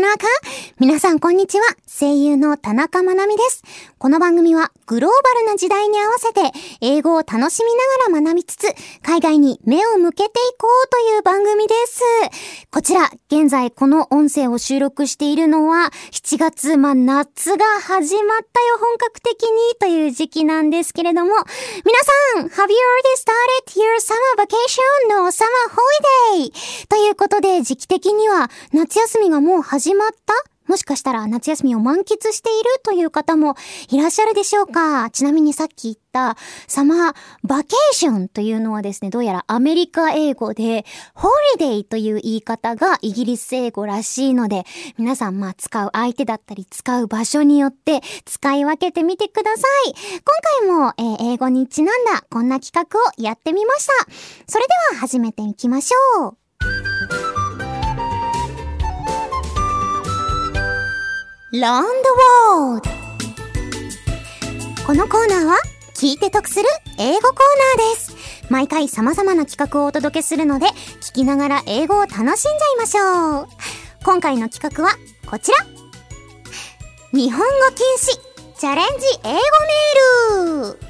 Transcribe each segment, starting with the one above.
の赤皆さんこんにちは。声優の田中まなみです。この番組はグローバルな時代に合わせて英語を楽しみながら学びつつ海外に目を向けていこうという番組です。こちら、現在この音声を収録しているのは7月、まあ夏が始まったよ本格的にという時期なんですけれども皆さん Have you already started your summer vacation? の summer holiday? ということで時期的には夏休みがもう始まったもしかしたら夏休みを満喫しているという方もいらっしゃるでしょうかちなみにさっき言ったサマーバケーションというのはですね、どうやらアメリカ英語でホリデーという言い方がイギリス英語らしいので、皆さんまあ使う相手だったり使う場所によって使い分けてみてください。今回も、えー、英語にちなんだこんな企画をやってみました。それでは始めていきましょう。ランドワールこのコーナーは聞いて得する英語コーナーです。毎回様々な企画をお届けするので、聞きながら英語を楽しんじゃいましょう。今回の企画はこちら。日本語禁止チャレンジ英語メール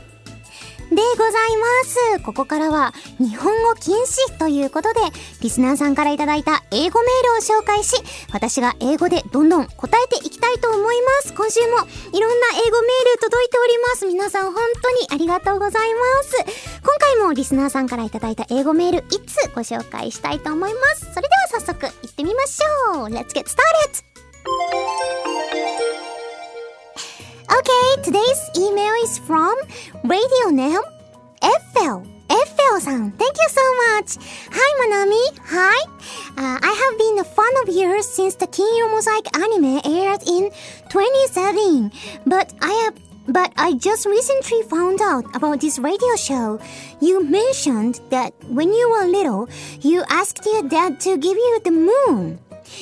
でございます。ここからは日本語禁止ということで、リスナーさんからいただいた英語メールを紹介し、私が英語でどんどん答えていきたいと思います。今週もいろんな英語メール届いております。皆さん本当にありがとうございます。今回もリスナーさんからいただいた英語メールいつご紹介したいと思います。それでは早速行ってみましょう !Let's get started! Okay, today's email is from radio name Eiffel. Eiffel-san, thank you so much. Hi, Manami. Hi. Uh, I have been a fan of yours since the Kinyo Mosaic anime aired in 2017, but I have but I just recently found out about this radio show. You mentioned that when you were little, you asked your dad to give you the moon.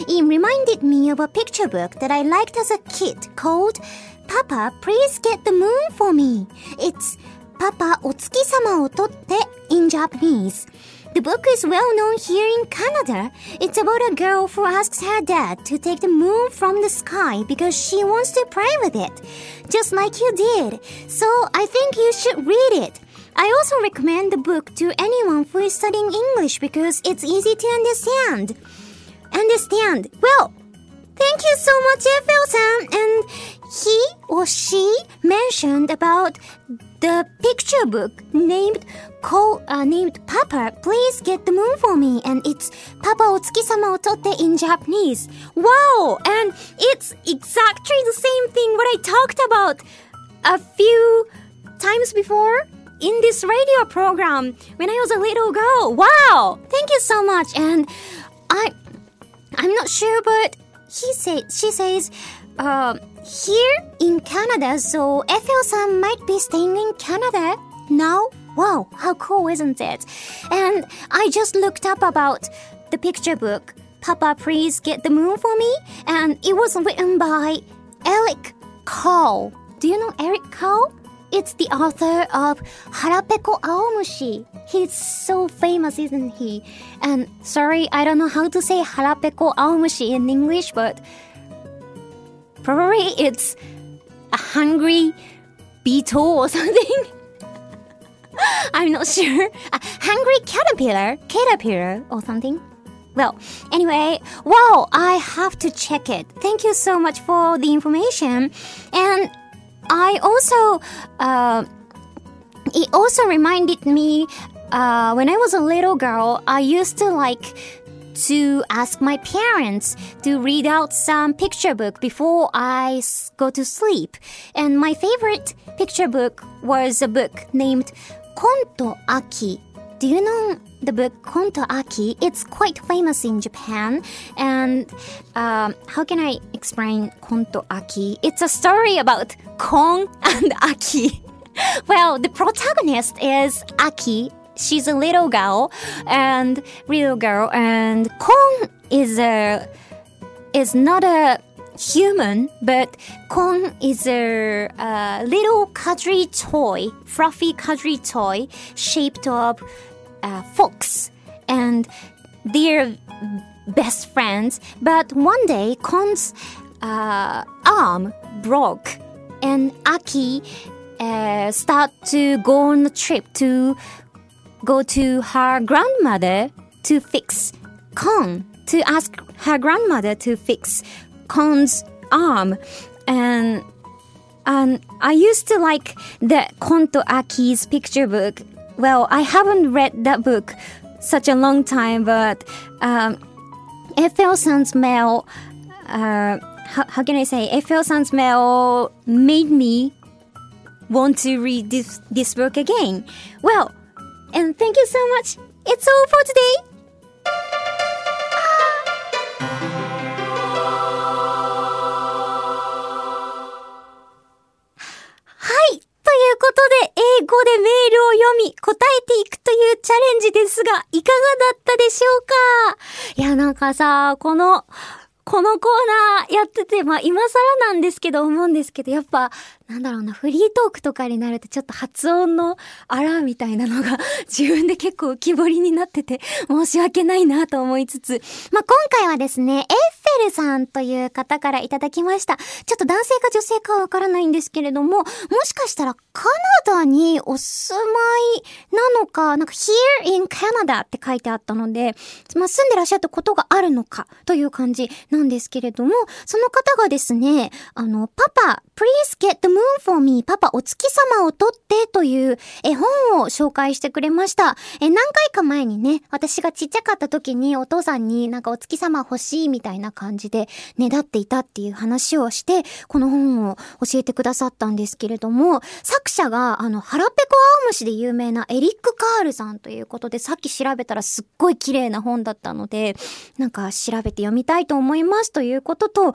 It reminded me of a picture book that I liked as a kid called Papa, Please Get the Moon for Me. It's Papa Otsuki-sama o Totte in Japanese. The book is well known here in Canada. It's about a girl who asks her dad to take the moon from the sky because she wants to play with it, just like you did. So I think you should read it. I also recommend the book to anyone who is studying English because it's easy to understand. Understand? Well, thank you so much, Eiffel-san. And he or she mentioned about the picture book named call, uh, named Papa, please get the moon for me. And it's Papa o Tsukisama o Totte in Japanese. Wow! And it's exactly the same thing what I talked about a few times before in this radio program when I was a little girl. Wow! Thank you so much. And I, I'm not sure, but he say, she says, uh, here in Canada, so Ethel-san might be staying in Canada now. Wow, how cool, isn't it? And I just looked up about the picture book, Papa Please Get the Moon for Me, and it was written by Eric Carle. Do you know Eric Carle? It's the author of Harapeko Aomushi. He's so famous, isn't he? And sorry, I don't know how to say Harapeko Aomushi in English, but Probably it's a hungry beetle or something. I'm not sure. A hungry caterpillar, caterpillar or something. Well, anyway, wow, I have to check it. Thank you so much for the information. And I also, uh, it also reminded me uh, when I was a little girl, I used to like to ask my parents to read out some picture book before I go to sleep. And my favorite picture book was a book named Konto Aki. Do you know the book Konto Aki? It's quite famous in Japan. And um, how can I explain Konto Aki? It's a story about Kon and Aki. well, the protagonist is Aki she's a little girl and little girl and Kon is a is not a human but Kon is a, little cuddly toy fluffy cuddly toy shaped of a fox and they're best friends, but one day Kon's uh, arm broke and Aki uh, start to go on a trip to go to her grandmother to fix Kon, to ask her grandmother to fix Kon's arm. And and I used to like the Konto Aki's picture book Well, I haven't read that book such a long time, but um, FL Sun's mail, uh, how, how can I say, FL Sun's mail made me want to read this, this book again. Well, and thank you so much. It's all for today. はい。ということで、英語でメールを読み、 答えていくというチャレンジですが、いかがだったでしょうか？いや、なんかさ、この、このコーナーやってて、まあ今更なんですけど思うんですけど、やっぱなんだろうな、フリートークとかになるとちょっと発音のあらみたいなのが 自分で結構浮き彫りになってて申し訳ないなと思いつつ、まあ、今回はですね、エッフェルさんという方からいただきました。ちょっと男性か女性かわからないんですけれども、もしかしたらカナダにお住まいなのか、なんか here in Canada って書いてあったので、まあ、住んでらっしゃったことがあるのかという感じなんですけれども、その方がですね、あの、パパ、please get the moon for me パパお月様を撮ってという絵本を紹介してくれました。え、何回か前にね、私がちっちゃかった時にお父さんになんかお月様欲しいみたいな感じでねだっていたっていう話をして、この本を教えてくださったんですけれども、作者があの、腹ペコ青虫で有名なエリック・カールさんということで、さっき調べたらすっごい綺麗な本だったので、なんか調べて読みたいと思いますということと、あと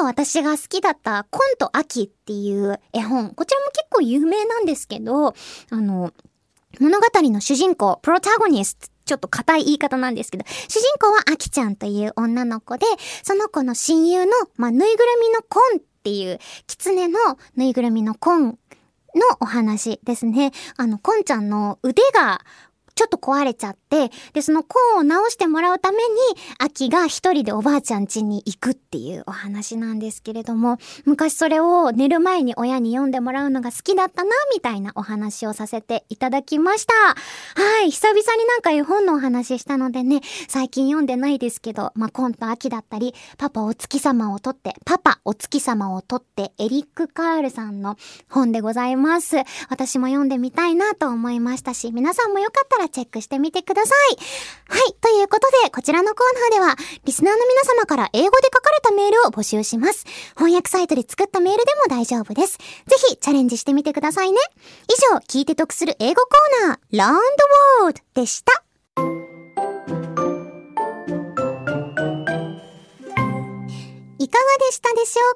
は私が好きだったコント秋っていう絵本。こちらも結構有名なんですけど、あの、物語の主人公、プロタゴニスト、ちょっと硬い言い方なんですけど、主人公はアキちゃんという女の子で、その子の親友の、まあ、ぬいぐるみのコンっていう、狐のぬいぐるみのコンのお話ですね。あの、コンちゃんの腕がちょっと壊れちゃって、で、そのコーンを直してもらうために、秋が一人でおばあちゃん家に行くっていうお話なんですけれども、昔それを寝る前に親に読んでもらうのが好きだったな、みたいなお話をさせていただきました。はい、久々になんか絵本のお話したのでね、最近読んでないですけど、まあ、コンと秋だったり、パパお月様をとって、パパお月様をとって、エリック・カールさんの本でございます。私も読んでみたいなと思いましたし、皆さんもよかったらチェックしてみてください。はい。ということで、こちらのコーナーでは、リスナーの皆様から英語で書かれたメールを募集します。翻訳サイトで作ったメールでも大丈夫です。ぜひ、チャレンジしてみてくださいね。以上、聞いて得する英語コーナー、Learn the World でした。いかがでしたでしょう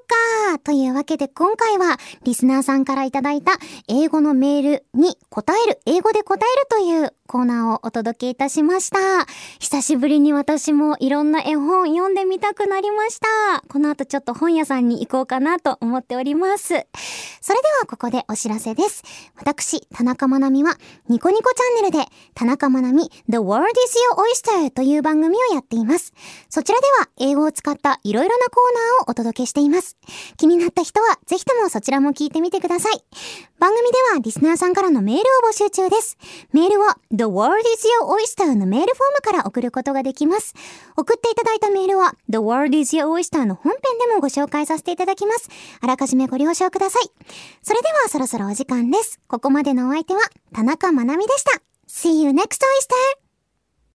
か？というわけで今回はリスナーさんからいただいた英語のメールに答える、英語で答えるというコーナーをお届けいたしました。久しぶりに私もいろんな絵本読んでみたくなりました。この後ちょっと本屋さんに行こうかなと思っております。それではここでお知らせです。私、田中まなみはニコニコチャンネルで田中まなみ The World is Your Oyster という番組をやっています。そちらでは英語を使ったいろいろなコーナーをお届けしています。気になった人はぜひともそちらも聞いてみてください。番組ではリスナーさんからのメールを募集中です。メールは The World is Your Oyster のメールフォームから送ることができます。送っていただいたメールは The World is Your Oyster の本編でもご紹介させていただきます。あらかじめご了承ください。それではそろそろお時間です。ここまでのお相手は田中まなみでした。See you next oyster!